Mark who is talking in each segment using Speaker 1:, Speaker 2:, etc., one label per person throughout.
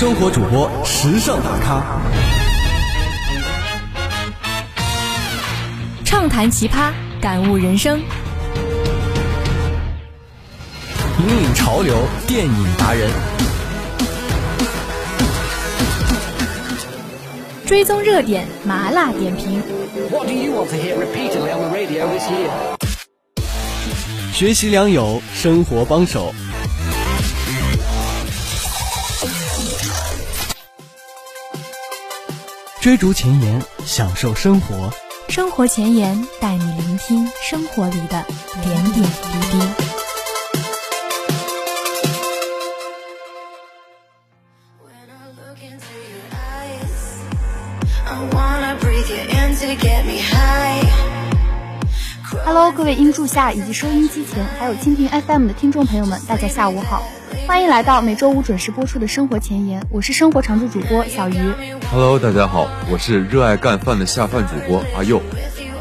Speaker 1: 生活主播，时尚大咖，
Speaker 2: 畅谈奇葩，感悟人生，
Speaker 1: 引领潮流，电影达人，
Speaker 2: 追踪热点，麻辣点评。
Speaker 1: 学习良友，生活帮手。追逐前沿，享受生活。
Speaker 2: 生活前沿带你聆听生活里的点点滴滴。
Speaker 3: Hello，各位音柱下以及收音机前，还有蜻蜓 FM 的听众朋友们，大家下午好。欢迎来到每周五准时播出的生活前沿，我是生活常驻主播小鱼。
Speaker 4: Hello，大家好，我是热爱干饭的下饭主播阿佑。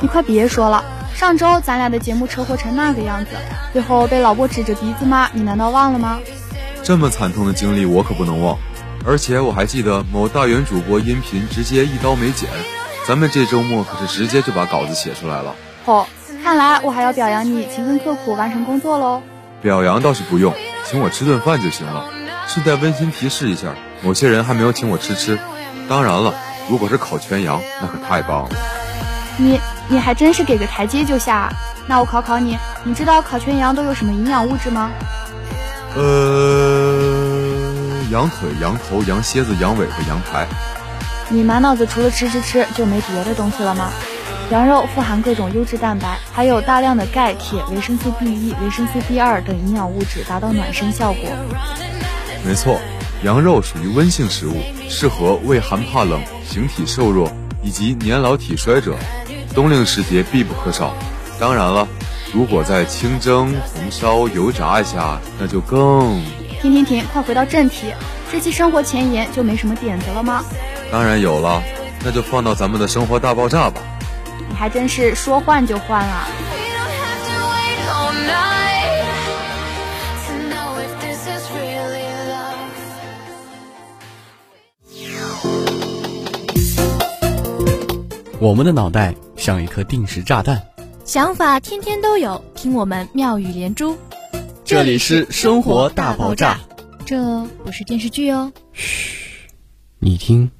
Speaker 3: 你快别说了，上周咱俩的节目车祸成那个样子，最后被老婆指着鼻子骂，你难道忘了吗？
Speaker 4: 这么惨痛的经历我可不能忘，而且我还记得某大元主播音频直接一刀没剪，咱们这周末可是直接就把稿子写出来了。
Speaker 3: 嚯，看来我还要表扬你勤奋刻苦完成工作喽。
Speaker 4: 表扬倒是不用。请我吃顿饭就行了。顺带温馨提示一下，某些人还没有请我吃吃。当然了，如果是烤全羊，那可太棒了。
Speaker 3: 你你还真是给个台阶就下。那我考考你，你知道烤全羊都有什么营养物质吗？
Speaker 4: 呃，羊腿、羊头、羊蝎子、羊尾和羊排。
Speaker 3: 你满脑子除了吃吃吃就没别的东西了吗？羊肉富含各种优质蛋白，还有大量的钙、铁、维生素 B 一、维生素 B 二等营养物质，达到暖身效果。
Speaker 4: 没错，羊肉属于温性食物，适合畏寒怕冷、形体瘦弱以及年老体衰者，冬令时节必不可少。当然了，如果再清蒸、红烧、油炸一下，那就更……
Speaker 3: 停停停，快回到正题，这期生活前沿就没什么点子了吗？
Speaker 4: 当然有了，那就放到咱们的生活大爆炸吧。
Speaker 3: 你还真是说换就换啊！
Speaker 1: 我们的脑袋像一颗定时炸弹，
Speaker 2: 想法天天都有，听我们妙语连珠。
Speaker 1: 这里是生活大爆炸，
Speaker 2: 这不是电视剧哦。
Speaker 1: 嘘，你听。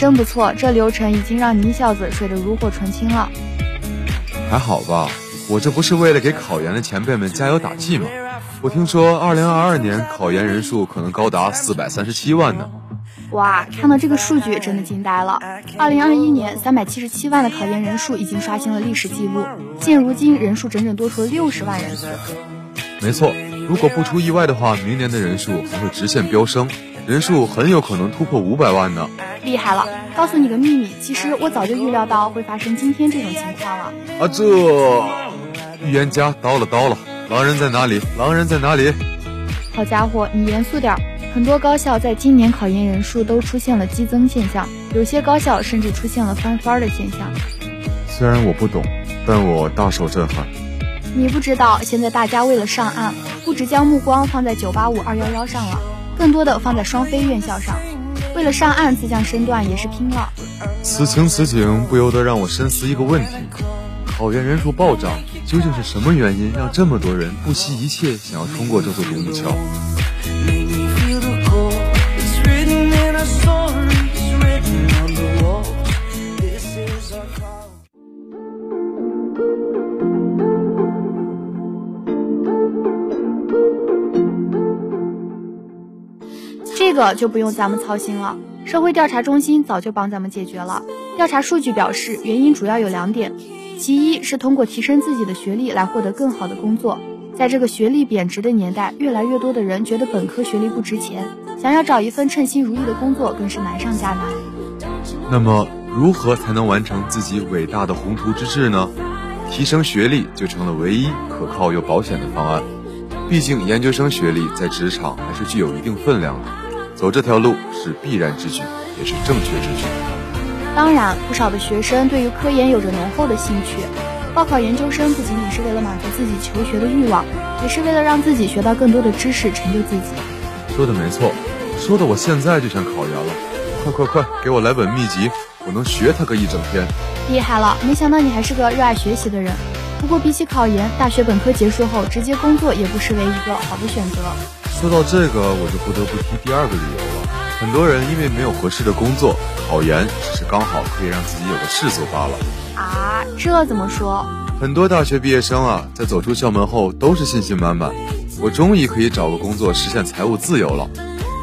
Speaker 3: 真不错，这流程已经让你小子睡得如火纯青了。
Speaker 4: 还好吧，我这不是为了给考研的前辈们加油打气吗？我听说二零二二年考研人数可能高达四百三十七万呢。
Speaker 3: 哇，看到这个数据真的惊呆了。二零二一年三百七十七万的考研人数已经刷新了历史记录，现如今人数整整多出了六十万人次。
Speaker 4: 没错，如果不出意外的话，明年的人数还会直线飙升。人数很有可能突破五百万呢！
Speaker 3: 厉害了！告诉你个秘密，其实我早就预料到会发生今天这种情况了。啊，
Speaker 4: 这预言家到了到了！狼人在哪里？狼人在哪里？
Speaker 3: 好家伙，你严肃点！很多高校在今年考研人数都出现了激增现象，有些高校甚至出现了翻番的现象。
Speaker 4: 虽然我不懂，但我大受震撼。
Speaker 3: 你不知道，现在大家为了上岸，不只将目光放在九八五、二幺幺上了。更多的放在双非院校上，为了上岸，自降身段也是拼了。
Speaker 4: 此情此景，不由得让我深思一个问题：考研人数暴涨，究竟是什么原因让这么多人不惜一切想要通过这座独木桥？
Speaker 3: 这个就不用咱们操心了，社会调查中心早就帮咱们解决了。调查数据表示，原因主要有两点：其一是通过提升自己的学历来获得更好的工作，在这个学历贬值的年代，越来越多的人觉得本科学历不值钱，想要找一份称心如意的工作更是难上加难。
Speaker 4: 那么，如何才能完成自己伟大的宏图之志呢？提升学历就成了唯一可靠又保险的方案。毕竟，研究生学历在职场还是具有一定分量的。走这条路是必然之举，也是正确之举。
Speaker 3: 当然，不少的学生对于科研有着浓厚的兴趣。报考研究生不仅仅是为了满足自己求学的欲望，也是为了让自己学到更多的知识，成就自己。
Speaker 4: 说的没错，说的我现在就想考研了。快快快，给我来本秘籍，我能学它个一整天。
Speaker 3: 厉害了，没想到你还是个热爱学习的人。不过比起考研，大学本科结束后直接工作也不失为一个好的选择。
Speaker 4: 说到这个，我就不得不提第二个理由了。很多人因为没有合适的工作，考研只是刚好可以让自己有个事做罢了。
Speaker 3: 啊，这怎么说？
Speaker 4: 很多大学毕业生啊，在走出校门后都是信心满满，我终于可以找个工作实现财务自由了。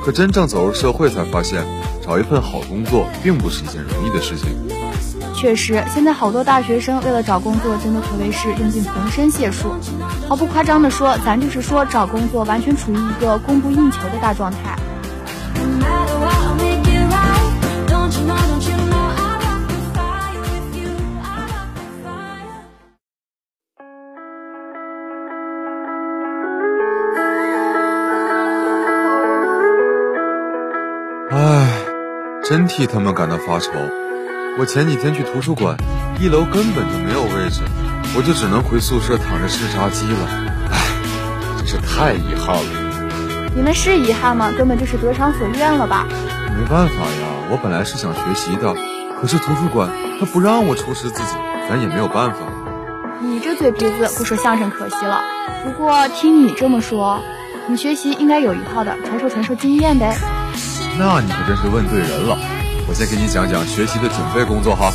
Speaker 4: 可真正走入社会才发现，找一份好工作并不是一件容易的事情。
Speaker 3: 确实，现在好多大学生为了找工作，真的可谓是用尽浑身解数。毫不夸张的说，咱就是说找工作完全处于一个供不应求的大状态。
Speaker 4: 唉，真替他们感到发愁。我前几天去图书馆，一楼根本就没有位置，我就只能回宿舍躺着吃炸鸡了。唉，真是太遗憾了。
Speaker 3: 你们是遗憾吗？根本就是得偿所愿了吧？
Speaker 4: 没办法呀，我本来是想学习的，可是图书馆他不让我出示自己，咱也没有办法。
Speaker 3: 你这嘴皮子，不说相声可惜了。不过听你这么说，你学习应该有一套的，传授传授经验呗。
Speaker 4: 那你可真是问对人了。我先给你讲讲学习的准备工作哈。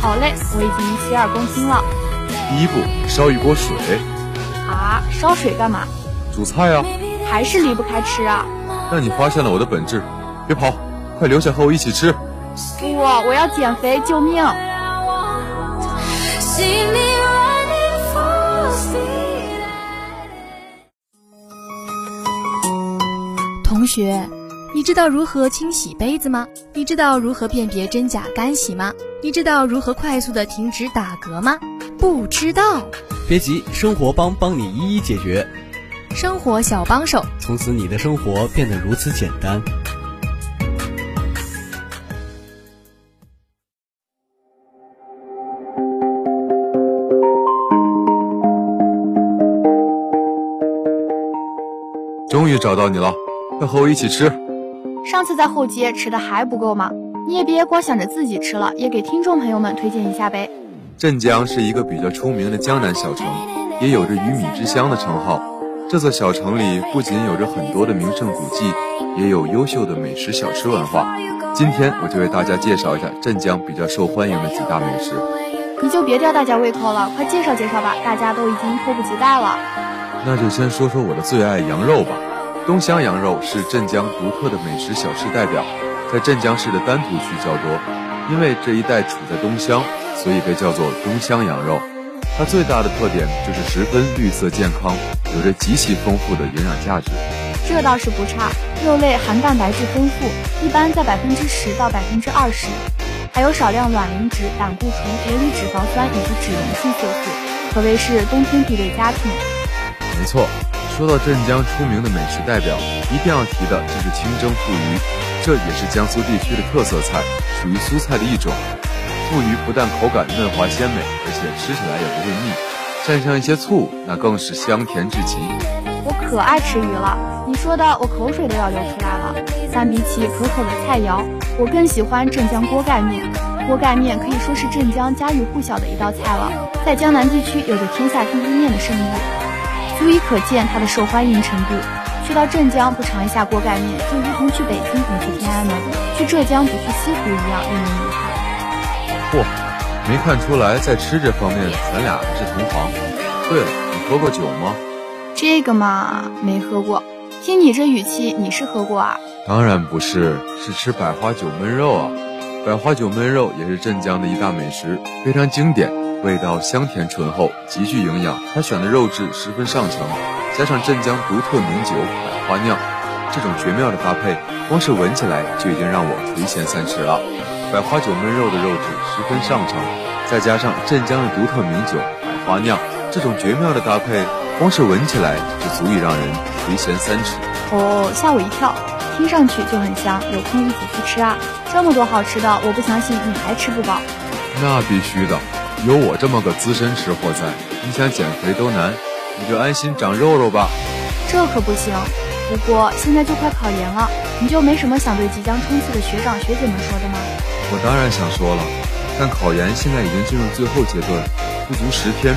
Speaker 3: 好嘞，我已经洗耳恭听了。
Speaker 4: 第一步，烧一锅水。
Speaker 3: 啊，烧水干嘛？
Speaker 4: 煮菜啊。
Speaker 3: 还是离不开吃啊。
Speaker 4: 那你发现了我的本质，别跑，快留下和我一起吃。
Speaker 3: 不，我要减肥，救命！
Speaker 2: 同学。你知道如何清洗杯子吗？你知道如何辨别真假干洗吗？你知道如何快速的停止打嗝吗？不知道？
Speaker 1: 别急，生活帮帮你一一解决。
Speaker 2: 生活小帮手，
Speaker 1: 从此你的生活变得如此简单。
Speaker 4: 终于找到你了，快和我一起吃。
Speaker 3: 上次在后街吃的还不够吗？你也别光想着自己吃了，也给听众朋友们推荐一下呗。
Speaker 4: 镇江是一个比较出名的江南小城，也有着鱼米之乡的称号。这座小城里不仅有着很多的名胜古迹，也有优秀的美食小吃文化。今天我就为大家介绍一下镇江比较受欢迎的几大美食。
Speaker 3: 你就别吊大家胃口了，快介绍介绍吧，大家都已经迫不及待了。
Speaker 4: 那就先说说我的最爱羊肉吧。东乡羊肉是镇江独特的美食小吃代表，在镇江市的丹徒区较多。因为这一带处在东乡，所以被叫做东乡羊肉。它最大的特点就是十分绿色健康，有着极其丰富的营养价值。
Speaker 3: 这倒是不差，肉类含蛋白质丰富，一般在百分之十到百分之二十，还有少量卵磷脂、胆固醇、元离脂肪酸以及脂溶性色素，可谓是冬天必备佳品。
Speaker 4: 没错。说到镇江出名的美食代表，一定要提的就是清蒸富鱼，这也是江苏地区的特色菜，属于苏菜的一种。富鱼不但口感嫩滑鲜美，而且吃起来也不会腻，蘸上一些醋，那更是香甜至极。
Speaker 3: 我可爱吃鱼了，你说的我口水都要流出来了。但比起可口的菜肴，我更喜欢镇江锅盖面。锅盖面可以说是镇江家喻户晓的一道菜了，在江南地区有着天下第一面的盛誉。足以可见它的受欢迎程度。去到镇江不尝一下锅盖面，就如同去北京不去天安门，去浙江不去西湖一样，令人遗憾。
Speaker 4: 嚯，没看出来，在吃这方面咱俩还是同行。对了，你喝过酒吗？
Speaker 3: 这个嘛，没喝过。听你这语气，你是喝过啊？
Speaker 4: 当然不是，是吃百花酒焖肉啊。百花酒焖肉也是镇江的一大美食，非常经典。味道香甜醇厚，极具营养。他选的肉质十分上乘，加上镇江独特名酒百花酿，这种绝妙的搭配，光是闻起来就已经让我垂涎三尺了。百花酒焖肉的肉质十分上乘，再加上镇江的独特名酒百花酿，这种绝妙的搭配，光是闻起来就足以让人垂涎三尺。
Speaker 3: 哦，吓我一跳！听听上去就很香，有空一起去吃啊！这么多好吃的，我不相信你还吃不饱。
Speaker 4: 那必须的，有我这么个资深吃货在，你想减肥都难，你就安心长肉肉吧。
Speaker 3: 这可不行。不过现在就快考研了，你就没什么想对即将冲刺的学长学姐们说的吗？
Speaker 4: 我当然想说了，但考研现在已经进入最后阶段，不足十天。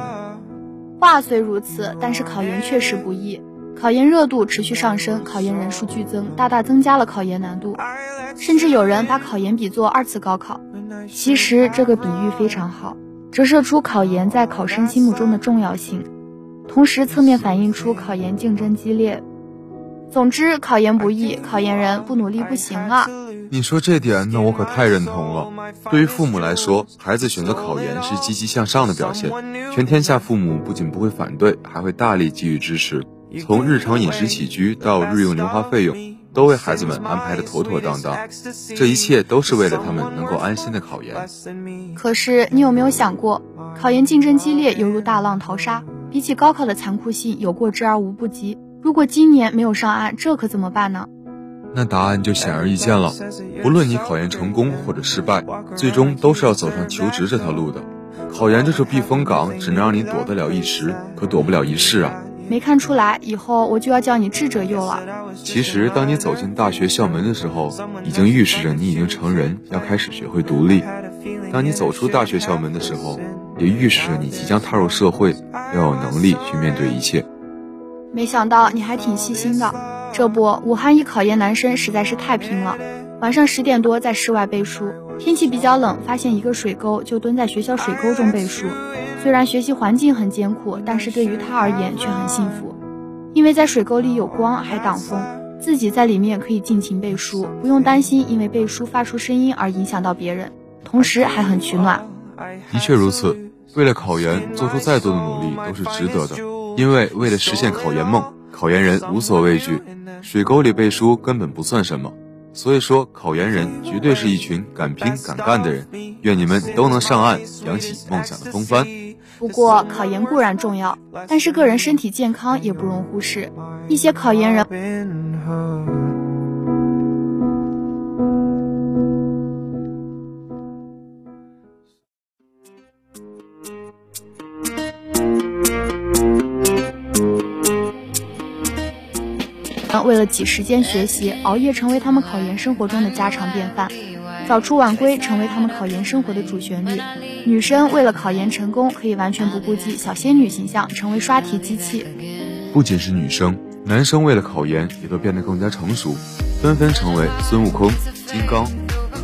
Speaker 3: 话虽如此，但是考研确实不易。考研热度持续上升，考研人数剧增，大大增加了考研难度，甚至有人把考研比作二次高考。其实这个比喻非常好，折射出考研在考生心目中的重要性，同时侧面反映出考研竞争激烈。总之，考研不易，考研人不努力不行啊！
Speaker 4: 你说这点，那我可太认同了。对于父母来说，孩子选择考研是积极向上的表现，全天下父母不仅不会反对，还会大力给予支持。从日常饮食起居到日用零花费用，都为孩子们安排的妥妥当当。这一切都是为了他们能够安心的考研。
Speaker 3: 可是你有没有想过，考研竞争激烈，犹如大浪淘沙，比起高考的残酷性，有过之而无不及。如果今年没有上岸，这可怎么办呢？
Speaker 4: 那答案就显而易见了。不论你考研成功或者失败，最终都是要走上求职这条路的。考研这是避风港，只能让你躲得了一时，可躲不了一世啊。
Speaker 3: 没看出来，以后我就要叫你智者佑了。
Speaker 4: 其实，当你走进大学校门的时候，已经预示着你已经成人，要开始学会独立；当你走出大学校门的时候，也预示着你即将踏入社会，要有能力去面对一切。
Speaker 3: 没想到你还挺细心的。这不，武汉一考研男生实在是太拼了，晚上十点多在室外背书，天气比较冷，发现一个水沟，就蹲在学校水沟中背书。虽然学习环境很艰苦，但是对于他而言却很幸福，因为在水沟里有光还挡风，自己在里面可以尽情背书，不用担心因为背书发出声音而影响到别人，同时还很取暖。
Speaker 4: 的确如此，为了考研做出再多的努力都是值得的，因为为了实现考研梦，考研人无所畏惧，水沟里背书根本不算什么。所以说，考研人绝对是一群敢拼敢干的人，愿你们都能上岸，扬起梦想的风帆。
Speaker 3: 不过，考研固然重要，但是个人身体健康也不容忽视。一些考研人了挤时间学习，熬夜成为他们考研生活中的家常便饭。早出晚归成为他们考研生活的主旋律。女生为了考研成功，可以完全不顾及小仙女形象，成为刷题机器。
Speaker 4: 不仅是女生，男生为了考研也都变得更加成熟，纷纷成为孙悟空、金刚。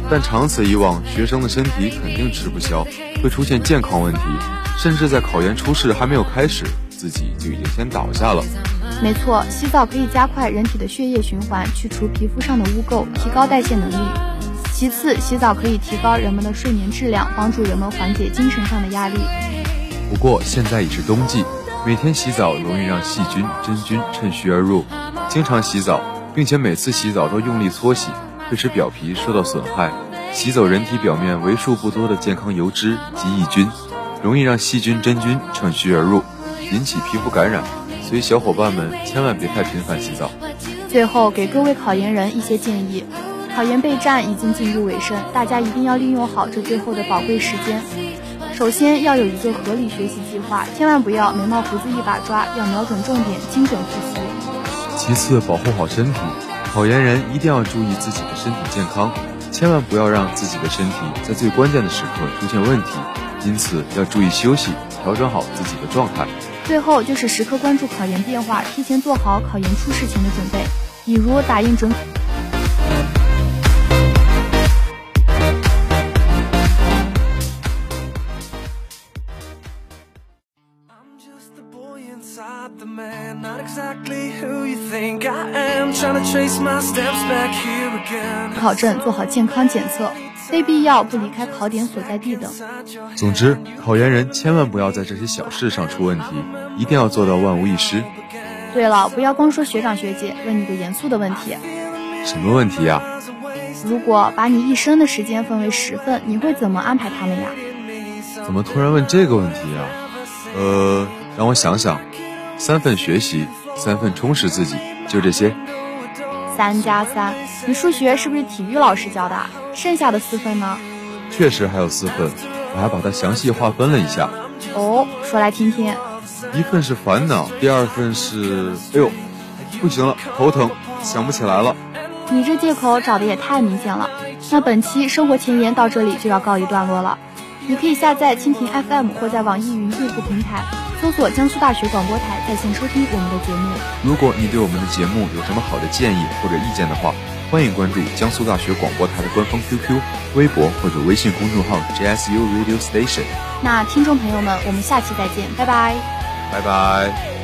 Speaker 4: 但长此以往，学生的身体肯定吃不消，会出现健康问题，甚至在考研初试还没有开始，自己就已经先倒下了。
Speaker 3: 没错，洗澡可以加快人体的血液循环，去除皮肤上的污垢，提高代谢能力。其次，洗澡可以提高人们的睡眠质量，帮助人们缓解精神上的压力。
Speaker 4: 不过现在已是冬季，每天洗澡容易让细菌、真菌趁虚而入。经常洗澡，并且每次洗澡都用力搓洗，会使表皮受到损害，洗走人体表面为数不多的健康油脂及抑菌，容易让细菌、真菌趁虚而入，引起皮肤感染。所以小伙伴们千万别太频繁洗澡。
Speaker 3: 最后给各位考研人一些建议。考研备战已经进入尾声，大家一定要利用好这最后的宝贵时间。首先要有一个合理学习计划，千万不要眉毛胡子一把抓，要瞄准重点，精准复习。
Speaker 4: 其次，保护好身体，考研人一定要注意自己的身体健康，千万不要让自己的身体在最关键的时刻出现问题。因此，要注意休息，调整好自己的状态。
Speaker 3: 最后就是时刻关注考研变化提前做好考研初试前的准备比如打印准。考证做好健康检测。非必要不离开考点所在地等。
Speaker 4: 总之，考研人千万不要在这些小事上出问题，一定要做到万无一失。
Speaker 3: 对了，不要光说学长学姐，问你个严肃的问题。
Speaker 4: 什么问题呀？
Speaker 3: 如果把你一生的时间分为十份，你会怎么安排他们呀？
Speaker 4: 怎么突然问这个问题呀？呃，让我想想，三份学习，三份充实自己，就这些。
Speaker 3: 三加三，你数学是不是体育老师教的？剩下的四分呢？
Speaker 4: 确实还有四分，我还把它详细划分了一下。
Speaker 3: 哦，说来听听。
Speaker 4: 一份是烦恼，第二份是……哎呦，不行了，头疼，想不起来了。
Speaker 3: 你这借口找的也太明显了。那本期生活前沿到这里就要告一段落了。你可以下载蜻蜓 FM 或在网易云用户平台搜索江苏大学广播台在线收听我们的节目。
Speaker 4: 如果你对我们的节目有什么好的建议或者意见的话，欢迎关注江苏大学广播台的官方 QQ、微博或者微信公众号 JSU Radio Station。
Speaker 3: 那听众朋友们，我们下期再见，拜拜。
Speaker 4: 拜拜。